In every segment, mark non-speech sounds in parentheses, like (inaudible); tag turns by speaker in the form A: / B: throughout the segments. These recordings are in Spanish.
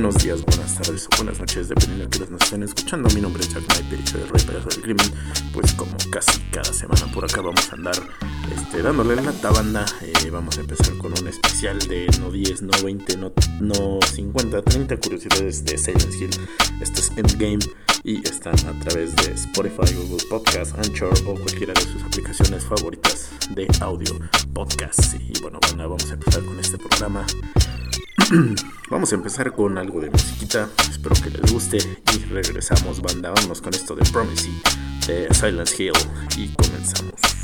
A: buenos días, buenas tardes o buenas noches, dependiendo de que nos estén escuchando. Mi nombre es Jack Sniper soy el rey pedazo del crimen. Pues como casi cada semana por acá vamos a andar este, dándole la banda. Eh, vamos a empezar con un especial de no 10, no 20, no, no 50, 30 curiosidades de Silent Hill. Esto es Endgame y están a través de Spotify, Google Podcast, Anchor o cualquiera de sus aplicaciones favoritas de audio podcast. Y bueno, bueno, vamos a empezar con este programa. (clears throat) Vamos a empezar con algo de musiquita, espero que les guste. Y regresamos banda, vámonos con esto de Promisey de Silence Hill. Y comenzamos.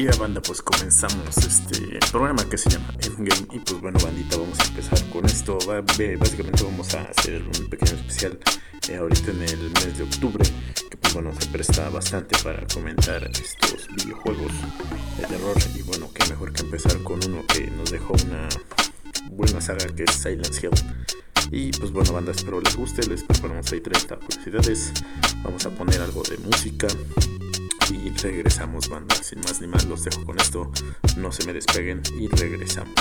A: Aquí a banda pues comenzamos este programa que se llama Endgame y pues bueno bandita vamos a empezar con esto básicamente vamos a hacer un pequeño especial eh, ahorita en el mes de octubre que pues bueno se presta bastante para comentar estos videojuegos de terror y bueno qué mejor que empezar con uno que nos dejó una buena saga que es Silent Hill y pues bueno, banda, espero les guste. Les preparamos ahí 30 curiosidades. Vamos a poner algo de música. Y regresamos, banda. Sin más ni más, los dejo con esto. No se me despeguen y regresamos.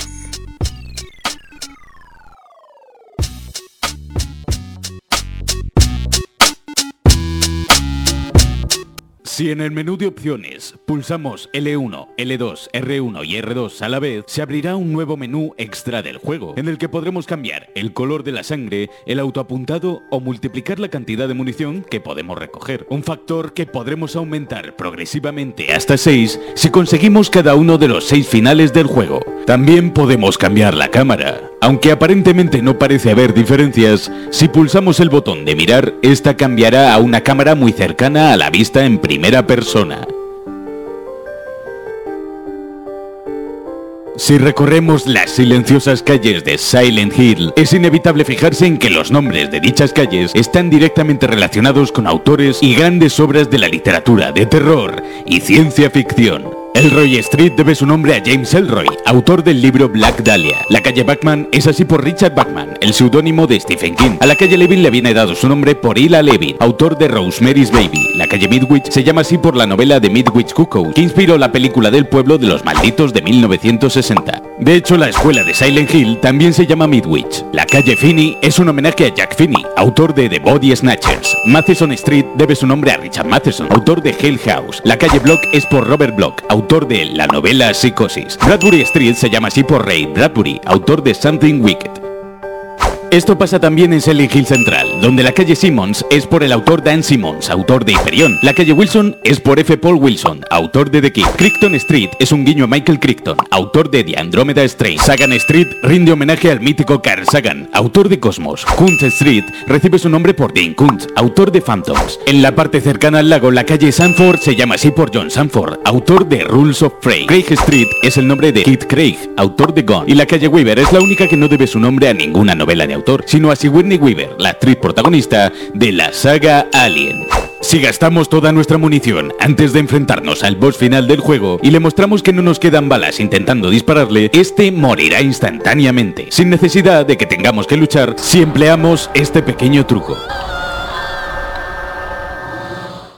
B: Si en el menú de opciones pulsamos L1, L2, R1 y R2 a la vez, se abrirá un nuevo menú extra del juego, en el que podremos cambiar el color de la sangre, el autoapuntado o multiplicar la cantidad de munición que podemos recoger. Un factor que podremos aumentar progresivamente hasta 6 si conseguimos cada uno de los 6 finales del juego. También podemos cambiar la cámara. Aunque aparentemente no parece haber diferencias, si pulsamos el botón de mirar, esta cambiará a una cámara muy cercana a la vista en persona. Si recorremos las silenciosas calles de Silent Hill, es inevitable fijarse en que los nombres de dichas calles están directamente relacionados con autores y grandes obras de la literatura de terror y ciencia ficción. Elroy Street debe su nombre a James Elroy, autor del libro Black Dahlia. La calle Bachman es así por Richard Bachman, el seudónimo de Stephen King. A la calle Levin le viene dado su nombre por Ila Levin, autor de Rosemary's Baby. La calle Midwich se llama así por la novela de Midwich Cuckoo, que inspiró la película del pueblo de los malditos de 1960. De hecho, la escuela de Silent Hill también se llama Midwich. La calle Finney es un homenaje a Jack Finney, autor de The Body Snatchers. Matheson Street debe su nombre a Richard Matheson, autor de Hell House. La calle Block es por Robert Block, autor de la novela Psicosis. Bradbury Street se llama así por Ray Bradbury, autor de Something Wicked. Esto pasa también en Silent Hill Central, donde la calle Simmons es por el autor Dan Simmons, autor de Hyperion. La calle Wilson es por F. Paul Wilson, autor de The Kid. Crichton Street es un guiño a Michael Crichton, autor de The Andromeda Strain. Sagan Street rinde homenaje al mítico Carl Sagan, autor de Cosmos. Kuntz Street recibe su nombre por Dean Kuntz, autor de Phantoms. En la parte cercana al lago, la calle Sanford se llama así por John Sanford, autor de Rules of Frey. Craig Street es el nombre de Kit Craig, autor de Gone. Y la calle Weaver es la única que no debe su nombre a ninguna novela de sino a Sigourney Weaver, la actriz protagonista de la saga Alien. Si gastamos toda nuestra munición antes de enfrentarnos al boss final del juego y le mostramos que no nos quedan balas intentando dispararle, este morirá instantáneamente, sin necesidad de que tengamos que luchar si empleamos este pequeño truco.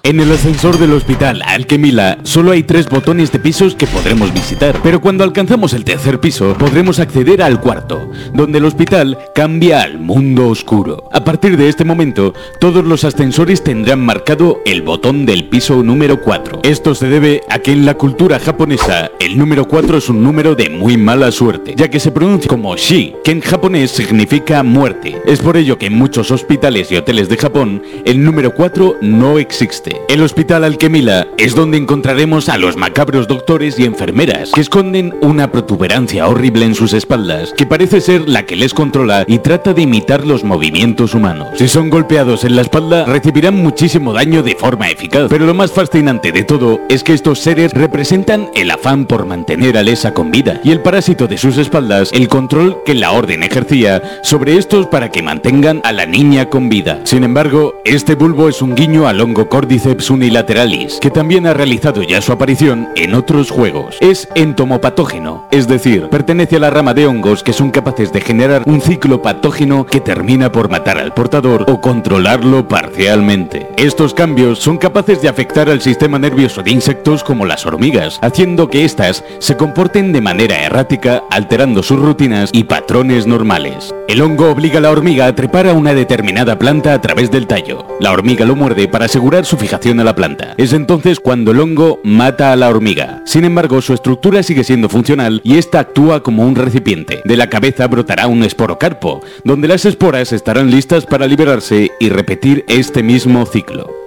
B: En el ascensor del hospital Alquemila solo hay tres botones de pisos que podremos visitar, pero cuando alcanzamos el tercer piso podremos acceder al cuarto, donde el hospital cambia al mundo oscuro. A partir de este momento, todos los ascensores tendrán marcado el botón del piso número 4. Esto se debe a que en la cultura japonesa el número 4 es un número de muy mala suerte, ya que se pronuncia como shi, que en japonés significa muerte. Es por ello que en muchos hospitales y hoteles de Japón el número 4 no existe. El Hospital Alquemila es donde encontraremos a los macabros doctores y enfermeras que esconden una protuberancia horrible en sus espaldas que parece ser la que les controla y trata de imitar los movimientos humanos. Si son golpeados en la espalda recibirán muchísimo daño de forma eficaz, pero lo más fascinante de todo es que estos seres representan el afán por mantener a Lesa con vida y el parásito de sus espaldas el control que la orden ejercía sobre estos para que mantengan a la niña con vida. Sin embargo, este bulbo es un guiño al hongo cordis unilateralis, que también ha realizado ya su aparición en otros juegos. Es entomopatógeno, es decir, pertenece a la rama de hongos que son capaces de generar un ciclo patógeno que termina por matar al portador o controlarlo parcialmente. Estos cambios son capaces de afectar al sistema nervioso de insectos como las hormigas, haciendo que éstas se comporten de manera errática, alterando sus rutinas y patrones normales. El hongo obliga a la hormiga a trepar a una determinada planta a través del tallo. La hormiga lo muerde para asegurar su fijación a la planta. Es entonces cuando el hongo mata a la hormiga. Sin embargo, su estructura sigue siendo funcional y esta actúa como un recipiente. De la cabeza brotará un esporocarpo, donde las esporas estarán listas para liberarse y repetir este mismo ciclo.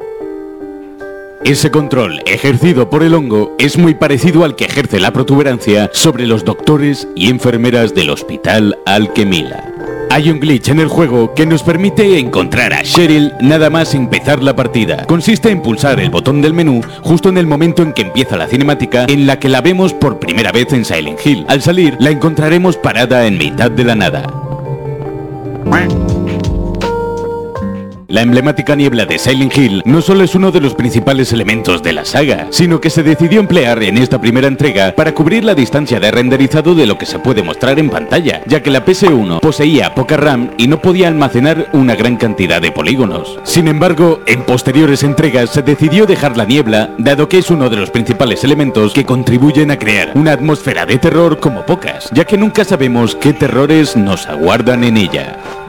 B: Ese control ejercido por el hongo es muy parecido al que ejerce la protuberancia sobre los doctores y enfermeras del hospital Alquemila. Hay un glitch en el juego que nos permite encontrar a Cheryl nada más empezar la partida. Consiste en pulsar el botón del menú justo en el momento en que empieza la cinemática en la que la vemos por primera vez en Silent Hill. Al salir, la encontraremos parada en mitad de la nada. La emblemática niebla de Silent Hill no solo es uno de los principales elementos de la saga, sino que se decidió emplear en esta primera entrega para cubrir la distancia de renderizado de lo que se puede mostrar en pantalla, ya que la PS1 poseía poca RAM y no podía almacenar una gran cantidad de polígonos. Sin embargo, en posteriores entregas se decidió dejar la niebla, dado que es uno de los principales elementos que contribuyen a crear una atmósfera de terror como pocas, ya que nunca sabemos qué terrores nos aguardan en ella.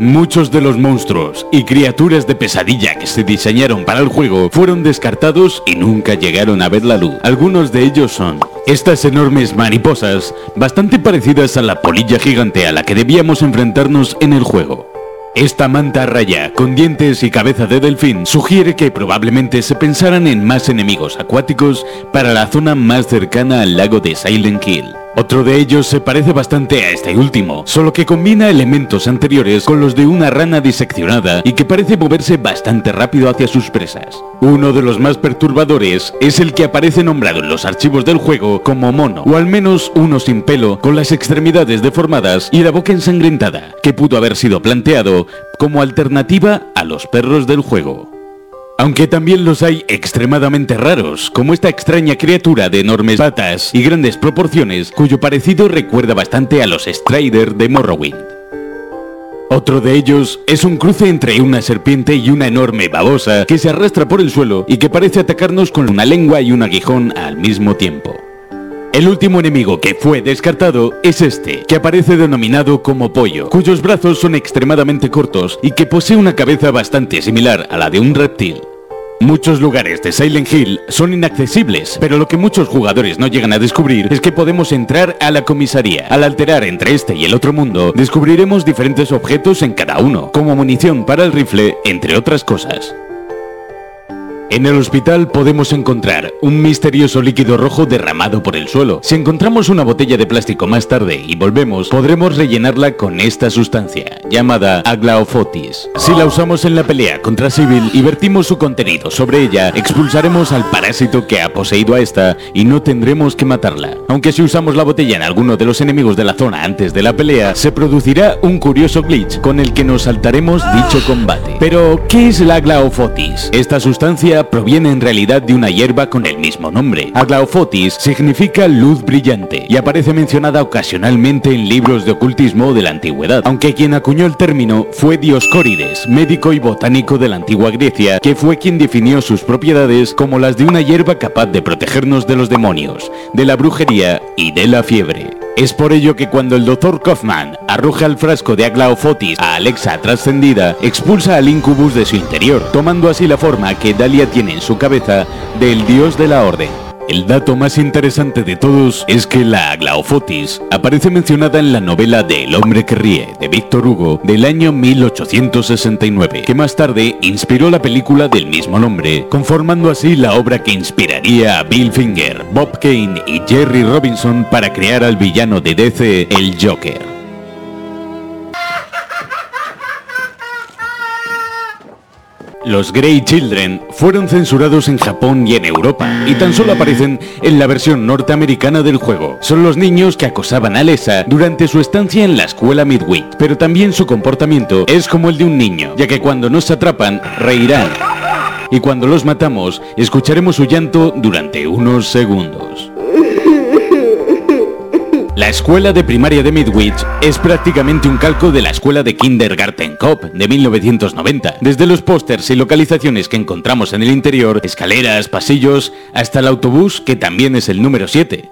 B: Muchos de los monstruos y criaturas de pesadilla que se diseñaron para el juego fueron descartados y nunca llegaron a ver la luz. Algunos de ellos son estas enormes mariposas, bastante parecidas a la polilla gigante a la que debíamos enfrentarnos en el juego. Esta manta raya, con dientes y cabeza de delfín, sugiere que probablemente se pensaran en más enemigos acuáticos para la zona más cercana al lago de Silent Hill. Otro de ellos se parece bastante a este último, solo que combina elementos anteriores con los de una rana diseccionada y que parece moverse bastante rápido hacia sus presas. Uno de los más perturbadores es el que aparece nombrado en los archivos del juego como mono, o al menos uno sin pelo, con las extremidades deformadas y la boca ensangrentada, que pudo haber sido planteado como alternativa a los perros del juego. Aunque también los hay extremadamente raros, como esta extraña criatura de enormes patas y grandes proporciones, cuyo parecido recuerda bastante a los Strider de Morrowind. Otro de ellos es un cruce entre una serpiente y una enorme babosa que se arrastra por el suelo y que parece atacarnos con una lengua y un aguijón al mismo tiempo. El último enemigo que fue descartado es este, que aparece denominado como pollo, cuyos brazos son extremadamente cortos y que posee una cabeza bastante similar a la de un reptil. Muchos lugares de Silent Hill son inaccesibles, pero lo que muchos jugadores no llegan a descubrir es que podemos entrar a la comisaría. Al alterar entre este y el otro mundo, descubriremos diferentes objetos en cada uno, como munición para el rifle, entre otras cosas. En el hospital podemos encontrar un misterioso líquido rojo derramado por el suelo. Si encontramos una botella de plástico más tarde y volvemos, podremos rellenarla con esta sustancia, llamada aglaofotis. Si la usamos en la pelea contra Civil y vertimos su contenido sobre ella, expulsaremos al parásito que ha poseído a esta y no tendremos que matarla. Aunque si usamos la botella en alguno de los enemigos de la zona antes de la pelea, se producirá un curioso glitch con el que nos saltaremos dicho combate. Pero, ¿qué es la aglaofotis? Esta sustancia proviene en realidad de una hierba con el mismo nombre. Aglaophotis significa luz brillante y aparece mencionada ocasionalmente en libros de ocultismo de la antigüedad, aunque quien acuñó el término fue Dioscórides, médico y botánico de la antigua Grecia, que fue quien definió sus propiedades como las de una hierba capaz de protegernos de los demonios, de la brujería y de la fiebre. Es por ello que cuando el Dr. Kaufman arroja el frasco de Aglaophotis a Alexa trascendida, expulsa al incubus de su interior, tomando así la forma que Dalia tiene en su cabeza del dios de la orden. El dato más interesante de todos es que la Aglaophotis aparece mencionada en la novela de El hombre que ríe de Víctor Hugo del año 1869, que más tarde inspiró la película del mismo nombre, conformando así la obra que inspiraría a Bill Finger, Bob Kane y Jerry Robinson para crear al villano de DC, el Joker. Los Grey Children fueron censurados en Japón y en Europa, y tan solo aparecen en la versión norteamericana del juego. Son los niños que acosaban a Lesa durante su estancia en la escuela Midway, pero también su comportamiento es como el de un niño, ya que cuando nos atrapan, reirán. Y cuando los matamos, escucharemos su llanto durante unos segundos. La escuela de primaria de Midwich es prácticamente un calco de la escuela de Kindergarten Cop de 1990. Desde los pósters y localizaciones que encontramos en el interior, escaleras, pasillos, hasta el autobús que también es el número 7.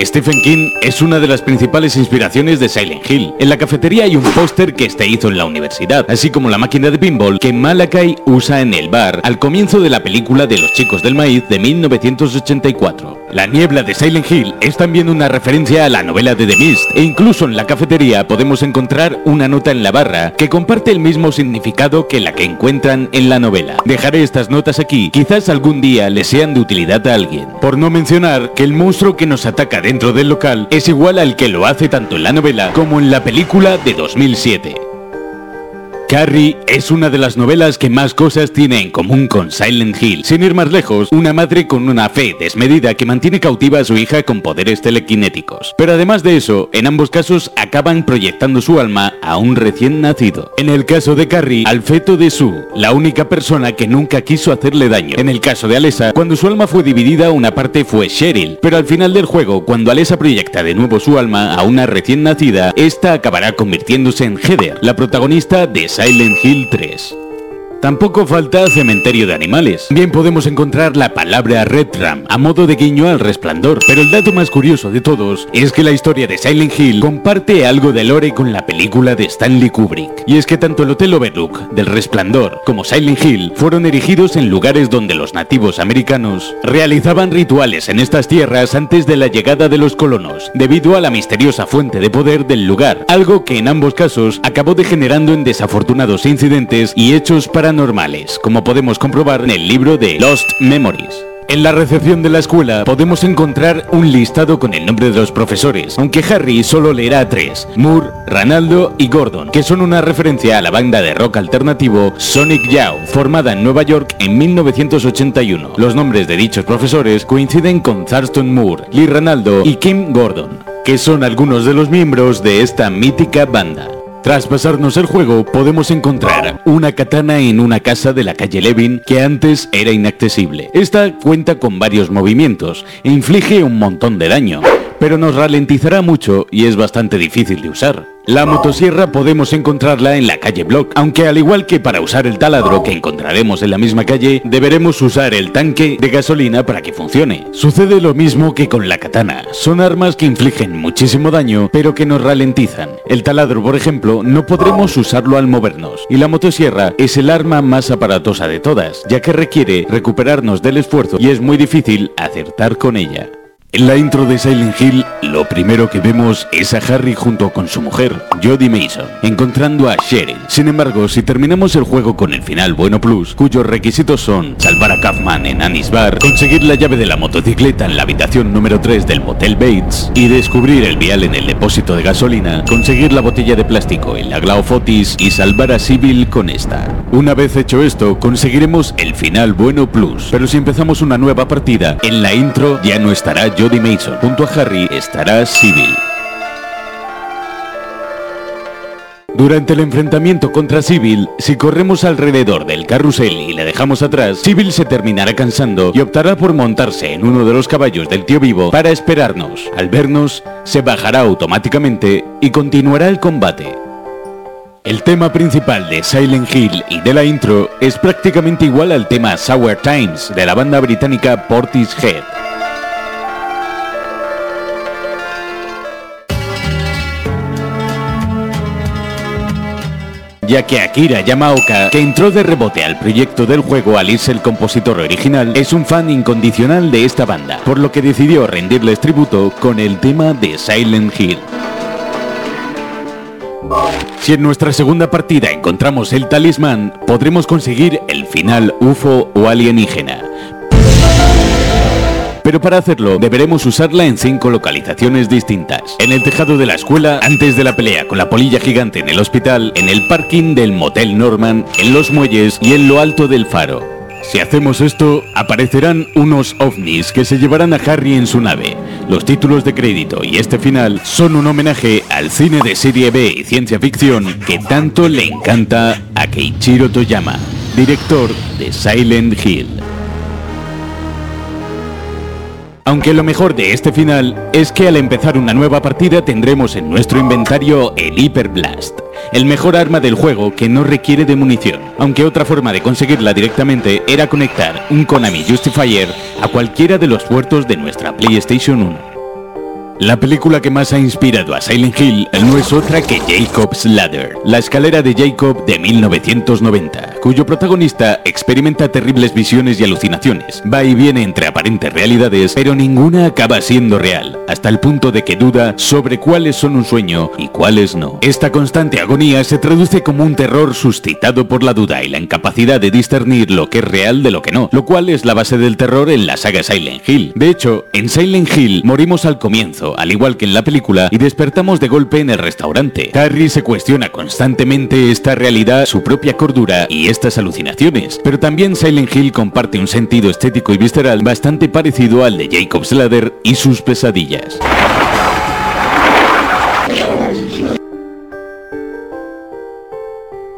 B: Stephen King es una de las principales inspiraciones de Silent Hill. En la cafetería hay un póster que este hizo en la universidad, así como la máquina de pinball que Malakai usa en el bar al comienzo de la película de los chicos del maíz de 1984. La niebla de Silent Hill es también una referencia a la novela de The Mist, e incluso en la cafetería podemos encontrar una nota en la barra que comparte el mismo significado que la que encuentran en la novela. Dejaré estas notas aquí, quizás algún día les sean de utilidad a alguien. Por no mencionar que el monstruo que nos ataca dentro del local es igual al que lo hace tanto en la novela como en la película de 2007. Carrie es una de las novelas que más cosas tiene en común con Silent Hill. Sin ir más lejos, una madre con una fe desmedida que mantiene cautiva a su hija con poderes telequinéticos. Pero además de eso, en ambos casos acaban proyectando su alma a un recién nacido. En el caso de Carrie, al feto de Sue, la única persona que nunca quiso hacerle daño. En el caso de Alessa, cuando su alma fue dividida, una parte fue Cheryl. Pero al final del juego, cuando Alessa proyecta de nuevo su alma a una recién nacida, esta acabará convirtiéndose en Heather, la protagonista de Silent Hill 3. Tampoco falta cementerio de animales. Bien podemos encontrar la palabra Red Ram a modo de guiño al resplandor, pero el dato más curioso de todos es que la historia de Silent Hill comparte algo de lore con la película de Stanley Kubrick. Y es que tanto el Hotel Overlook del Resplandor como Silent Hill fueron erigidos en lugares donde los nativos americanos realizaban rituales en estas tierras antes de la llegada de los colonos, debido a la misteriosa fuente de poder del lugar, algo que en ambos casos acabó degenerando en desafortunados incidentes y hechos para como podemos comprobar en el libro de Lost Memories. En la recepción de la escuela podemos encontrar un listado con el nombre de los profesores, aunque Harry solo leerá tres, Moore, Ranaldo y Gordon, que son una referencia a la banda de rock alternativo Sonic Youth, formada en Nueva York en 1981. Los nombres de dichos profesores coinciden con Thurston Moore, Lee Ranaldo y Kim Gordon, que son algunos de los miembros de esta mítica banda. Tras pasarnos el juego, podemos encontrar una katana en una casa de la calle Levin que antes era inaccesible. Esta cuenta con varios movimientos e inflige un montón de daño, pero nos ralentizará mucho y es bastante difícil de usar. La motosierra podemos encontrarla en la calle Block, aunque al igual que para usar el taladro que encontraremos en la misma calle, deberemos usar el tanque de gasolina para que funcione. Sucede lo mismo que con la katana, son armas que infligen muchísimo daño, pero que nos ralentizan. El taladro, por ejemplo, no podremos usarlo al movernos, y la motosierra es el arma más aparatosa de todas, ya que requiere recuperarnos del esfuerzo y es muy difícil acertar con ella. En la intro de Silent Hill, lo primero que vemos es a Harry junto con su mujer, Jodie Mason, encontrando a Cheryl. Sin embargo, si terminamos el juego con el final bueno plus, cuyos requisitos son salvar a Kaufman en Annie's Bar, conseguir la llave de la motocicleta en la habitación número 3 del Motel Bates y descubrir el vial en el depósito de gasolina, conseguir la botella de plástico en la Glaufotis y salvar a Sybil con esta. Una vez hecho esto, conseguiremos el final bueno plus, pero si empezamos una nueva partida, en la intro ya no estará Jodie Mason. Junto a Harry estará Sybil. Durante el enfrentamiento contra Sybil, si corremos alrededor del carrusel y la dejamos atrás, Sybil se terminará cansando y optará por montarse en uno de los caballos del tío vivo para esperarnos. Al vernos, se bajará automáticamente y continuará el combate. El tema principal de Silent Hill y de la intro es prácticamente igual al tema Sour Times de la banda británica Portishead. Ya que Akira Yamaoka, que entró de rebote al proyecto del juego al irse el compositor original, es un fan incondicional de esta banda, por lo que decidió rendirles tributo con el tema de Silent Hill. Si en nuestra segunda partida encontramos el talismán, podremos conseguir el final UFO o alienígena, pero para hacerlo deberemos usarla en cinco localizaciones distintas. En el tejado de la escuela, antes de la pelea con la polilla gigante en el hospital, en el parking del Motel Norman, en los muelles y en lo alto del faro. Si hacemos esto, aparecerán unos ovnis que se llevarán a Harry en su nave. Los títulos de crédito y este final son un homenaje al cine de serie B y ciencia ficción que tanto le encanta a Keiichiro Toyama, director de Silent Hill. Aunque lo mejor de este final es que al empezar una nueva partida tendremos en nuestro inventario el Hyper Blast, el mejor arma del juego que no requiere de munición, aunque otra forma de conseguirla directamente era conectar un Konami Justifier a cualquiera de los puertos de nuestra PlayStation 1. La película que más ha inspirado a Silent Hill no es otra que Jacob's Ladder, la escalera de Jacob de 1990, cuyo protagonista experimenta terribles visiones y alucinaciones. Va y viene entre aparentes realidades, pero ninguna acaba siendo real. Hasta el punto de que duda sobre cuáles son un sueño y cuáles no. Esta constante agonía se traduce como un terror suscitado por la duda y la incapacidad de discernir lo que es real de lo que no, lo cual es la base del terror en la saga Silent Hill. De hecho, en Silent Hill morimos al comienzo, al igual que en la película, y despertamos de golpe en el restaurante. Harry se cuestiona constantemente esta realidad, su propia cordura y estas alucinaciones, pero también Silent Hill comparte un sentido estético y visceral bastante parecido al de Jacob's Ladder y sus pesadillas.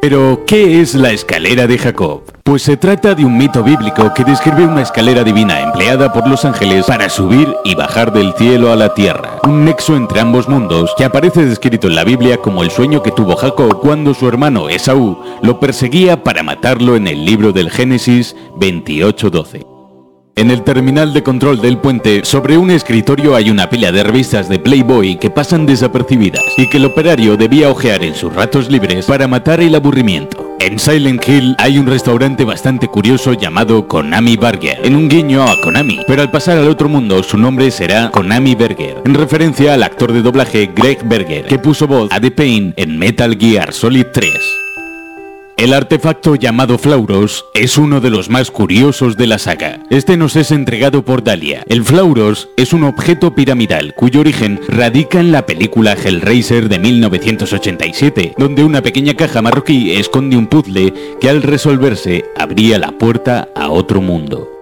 B: Pero, ¿qué es la escalera de Jacob? Pues se trata de un mito bíblico que describe una escalera divina empleada por los ángeles para subir y bajar del cielo a la tierra. Un nexo entre ambos mundos que aparece descrito en la Biblia como el sueño que tuvo Jacob cuando su hermano Esaú lo perseguía para matarlo en el libro del Génesis 28:12. En el terminal de control del puente, sobre un escritorio hay una pila de revistas de Playboy que pasan desapercibidas y que el operario debía ojear en sus ratos libres para matar el aburrimiento. En Silent Hill hay un restaurante bastante curioso llamado Konami Burger, en un guiño a Konami, pero al pasar al otro mundo su nombre será Konami Burger, en referencia al actor de doblaje Greg Berger, que puso voz a The Pain en Metal Gear Solid 3. El artefacto llamado Flauros es uno de los más curiosos de la saga. Este nos es entregado por Dalia. El Flauros es un objeto piramidal cuyo origen radica en la película Hellraiser de 1987, donde una pequeña caja marroquí esconde un puzzle que al resolverse abría la puerta a otro mundo.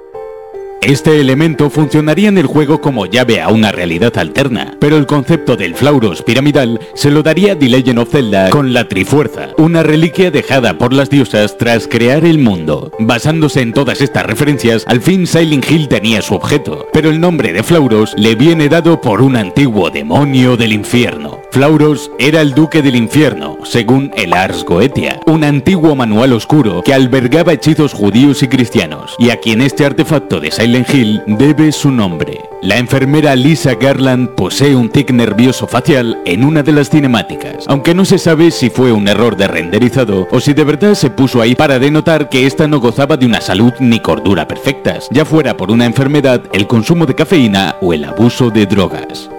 B: Este elemento funcionaría en el juego como llave a una realidad alterna, pero el concepto del Flauros piramidal se lo daría The Legend of Zelda con la Trifuerza, una reliquia dejada por las diosas tras crear el mundo. Basándose en todas estas referencias, al fin Silent Hill tenía su objeto, pero el nombre de Flauros le viene dado por un antiguo demonio del infierno. Flauros era el duque del infierno, según el Ars Goetia, un antiguo manual oscuro que albergaba hechizos judíos y cristianos, y a quien este artefacto de Silent Hill debe su nombre. La enfermera Lisa Garland posee un tic nervioso facial en una de las cinemáticas, aunque no se sabe si fue un error de renderizado o si de verdad se puso ahí para denotar que ésta no gozaba de una salud ni cordura perfectas, ya fuera por una enfermedad, el consumo de cafeína o el abuso de drogas.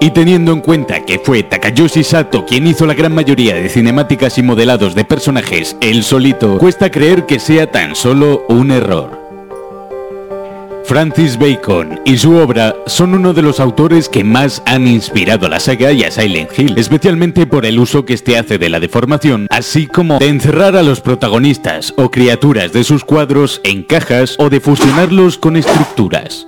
B: Y teniendo en cuenta que fue Takayoshi Sato quien hizo la gran mayoría de cinemáticas y modelados de personajes él solito, cuesta creer que sea tan solo un error. Francis Bacon y su obra son uno de los autores que más han inspirado a la saga y a Silent Hill, especialmente por el uso que este hace de la deformación, así como de encerrar a los protagonistas o criaturas de sus cuadros en cajas o de fusionarlos con estructuras.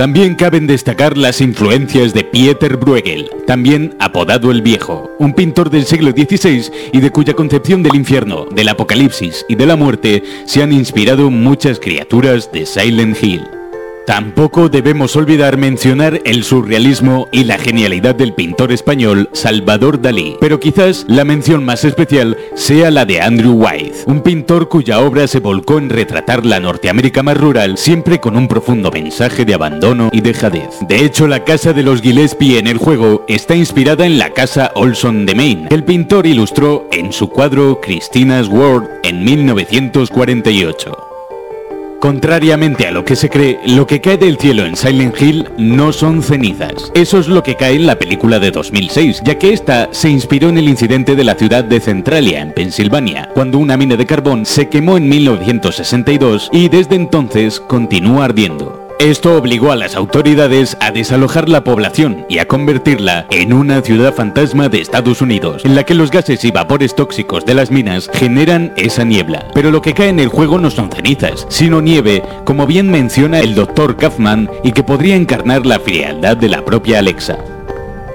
B: También caben destacar las influencias de Pieter Bruegel, también apodado el Viejo, un pintor del siglo XVI y de cuya concepción del infierno, del apocalipsis y de la muerte se han inspirado muchas criaturas de Silent Hill. Tampoco debemos olvidar mencionar el surrealismo y la genialidad del pintor español Salvador Dalí, pero quizás la mención más especial sea la de Andrew White, un pintor cuya obra se volcó en retratar la Norteamérica más rural, siempre con un profundo mensaje de abandono y dejadez. De hecho, la casa de los Gillespie en el juego está inspirada en la casa Olson de Maine, que el pintor ilustró en su cuadro Christina's World en 1948. Contrariamente a lo que se cree, lo que cae del cielo en Silent Hill no son cenizas. Eso es lo que cae en la película de 2006, ya que esta se inspiró en el incidente de la ciudad de Centralia, en Pensilvania, cuando una mina de carbón se quemó en 1962 y desde entonces continúa ardiendo. Esto obligó a las autoridades a desalojar la población y a convertirla en una ciudad fantasma de Estados Unidos, en la que los gases y vapores tóxicos de las minas generan esa niebla. Pero lo que cae en el juego no son cenizas, sino nieve, como bien menciona el Dr. Kaufman, y que podría encarnar la frialdad de la propia Alexa.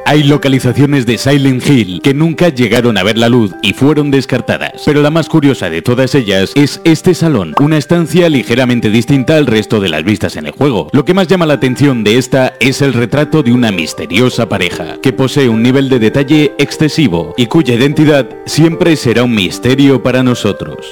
B: Hay localizaciones de Silent Hill que nunca llegaron a ver la luz y fueron descartadas, pero la más curiosa de todas ellas es este salón, una estancia ligeramente distinta al resto de las vistas en el juego. Lo que más llama la atención de esta es el retrato de una misteriosa pareja, que posee un nivel de detalle excesivo y cuya identidad siempre será un misterio para nosotros.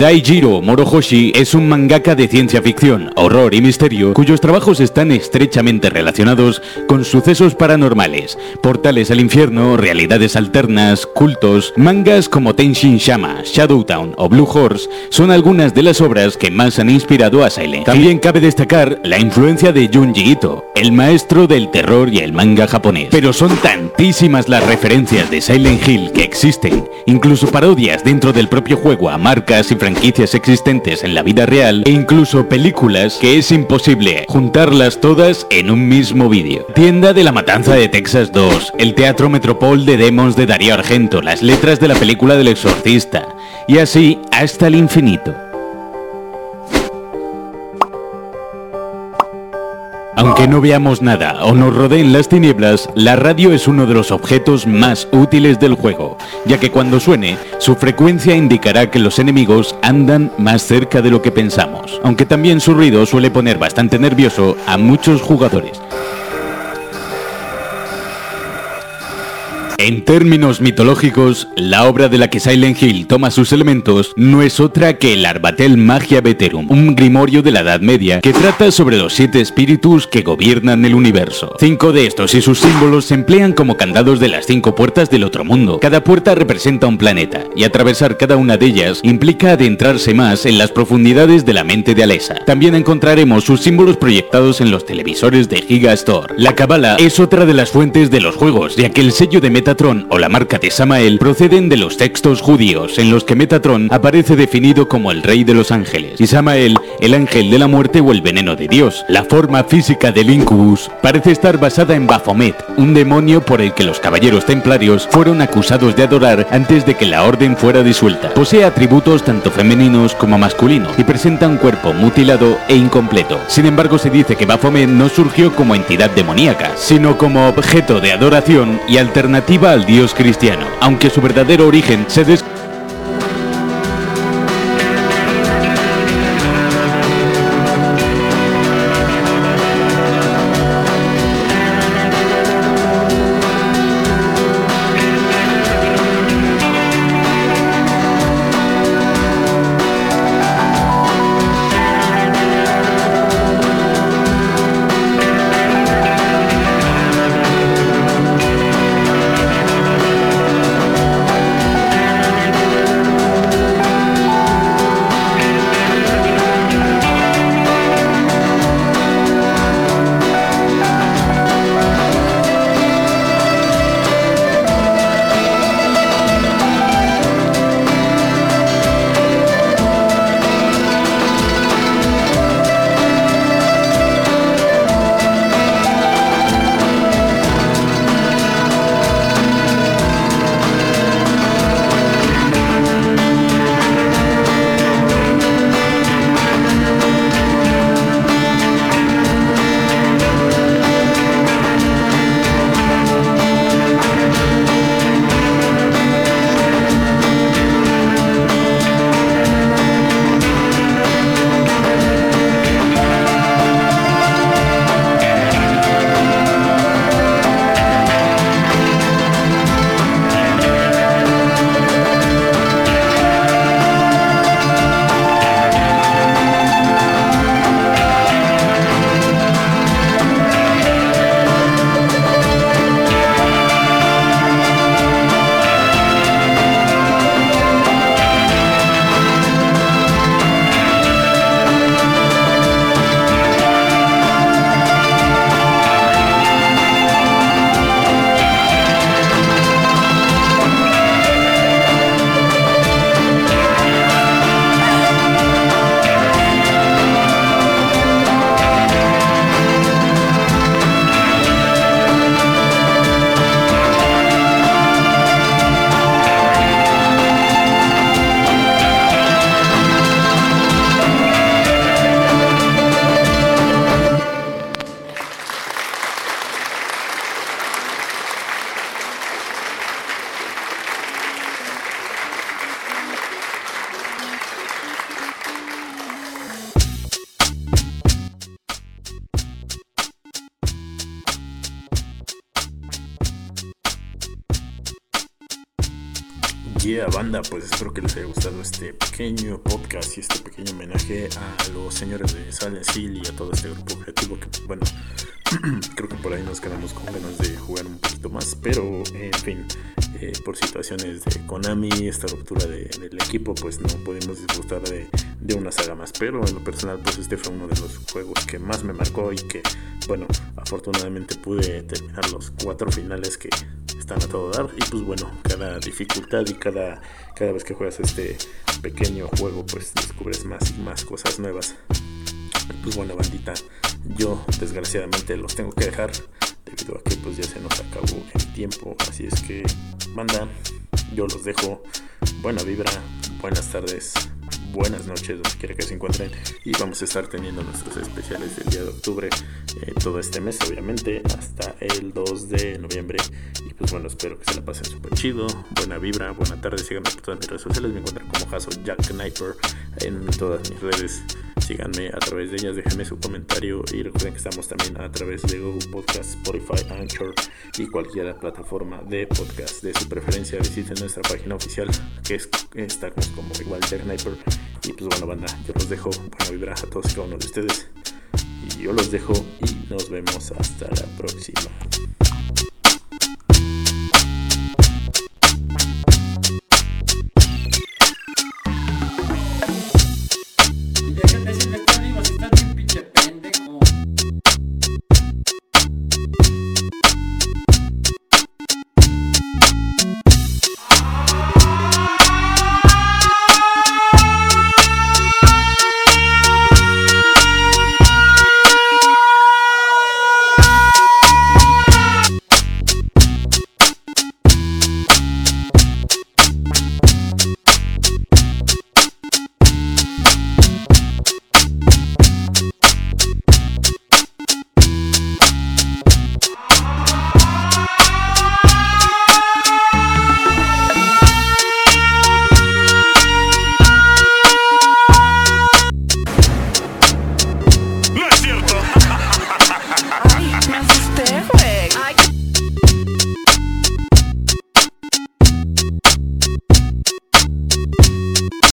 B: Taijiro Morohoshi es un mangaka de ciencia ficción, horror y misterio cuyos trabajos están estrechamente relacionados con sucesos paranormales, portales al infierno, realidades alternas, cultos, mangas como Tenshin Shama, Shadowtown o Blue Horse son algunas de las obras que más han inspirado a Silent. También cabe destacar la influencia de Junji Ito, el maestro del terror y el manga japonés. Pero son tantísimas las referencias de Silent Hill que existen, incluso parodias dentro del propio juego a marcas y franquicias existentes en la vida real e incluso películas que es imposible juntarlas todas en un mismo vídeo. Tienda de la Matanza de Texas 2, el Teatro Metropol de Demons de Darío Argento, las letras de la película del exorcista, y así hasta el infinito. No veamos nada o nos rodeen las tinieblas, la radio es uno de los objetos más útiles del juego, ya que cuando suene, su frecuencia indicará que los enemigos andan más cerca de lo que pensamos, aunque también su ruido suele poner bastante nervioso a muchos jugadores. En términos mitológicos, la obra de la que Silent Hill toma sus elementos no es otra que el Arbatel Magia Veterum, un grimorio de la Edad Media que trata sobre los siete espíritus que gobiernan el universo. Cinco de estos y sus símbolos se emplean como candados de las cinco puertas del otro mundo. Cada puerta representa un planeta, y atravesar cada una de ellas implica adentrarse más en las profundidades de la mente de Alessa. También encontraremos sus símbolos proyectados en los televisores de Giga Store. La Cabala es otra de las fuentes de los juegos, ya que el sello de Meta Metatron o la marca de Samael proceden de los textos judíos en los que Metatron aparece definido como el rey de los ángeles y Samael el ángel de la muerte o el veneno de Dios. La forma física del Incubus parece estar basada en Baphomet, un demonio por el que los caballeros templarios fueron acusados de adorar antes de que la orden fuera disuelta. Posee atributos tanto femeninos como masculinos y presenta un cuerpo mutilado e incompleto. Sin embargo, se dice que Baphomet no surgió como entidad demoníaca, sino como objeto de adoración y alternativa al dios cristiano, aunque su verdadero origen se des
A: banda, pues espero que les este pequeño podcast y este pequeño homenaje a los señores de Silent Hill y a todo este grupo objetivo que, bueno, (clears throat) creo que por ahí nos quedamos con ganas de jugar un poquito más, pero en fin, eh, por situaciones de Konami, esta ruptura del equipo, pues no pudimos disfrutar de, de, una saga más, pero en lo personal, pues este fue uno de los juegos que más me marcó y que, bueno, afortunadamente pude terminar los cuatro finales que están a todo dar y pues bueno, cada dificultad y cada, cada vez que juegas este pequeño juego pues descubres más y más cosas nuevas. Pues bueno, bandita, yo desgraciadamente los tengo que dejar debido a que pues ya se nos acabó el tiempo, así es que manda, yo los dejo. Buena vibra, buenas tardes, buenas noches donde quiera que se encuentren. Y vamos a estar teniendo nuestros especiales del día de octubre eh, todo este mes obviamente hasta el 2 de noviembre. Y pues bueno espero que se la pasen súper chido buena vibra buena tarde. Síganme por todas mis redes sociales me encuentran como Hasso Jack Sniper en todas mis redes síganme a través de ellas, déjenme su comentario y recuerden que estamos también a través de Google Podcast, Spotify, Anchor y cualquier plataforma de podcast de su preferencia. Visiten nuestra página oficial que es, está como igual Sniper. Y pues bueno, banda, yo los dejo. Buena vibra a todos y cada uno de ustedes. Y yo los dejo y nos vemos hasta la próxima.